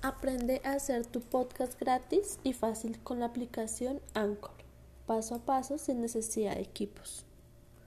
Aprende a hacer tu podcast gratis y fácil con la aplicación Anchor, paso a paso sin necesidad de equipos.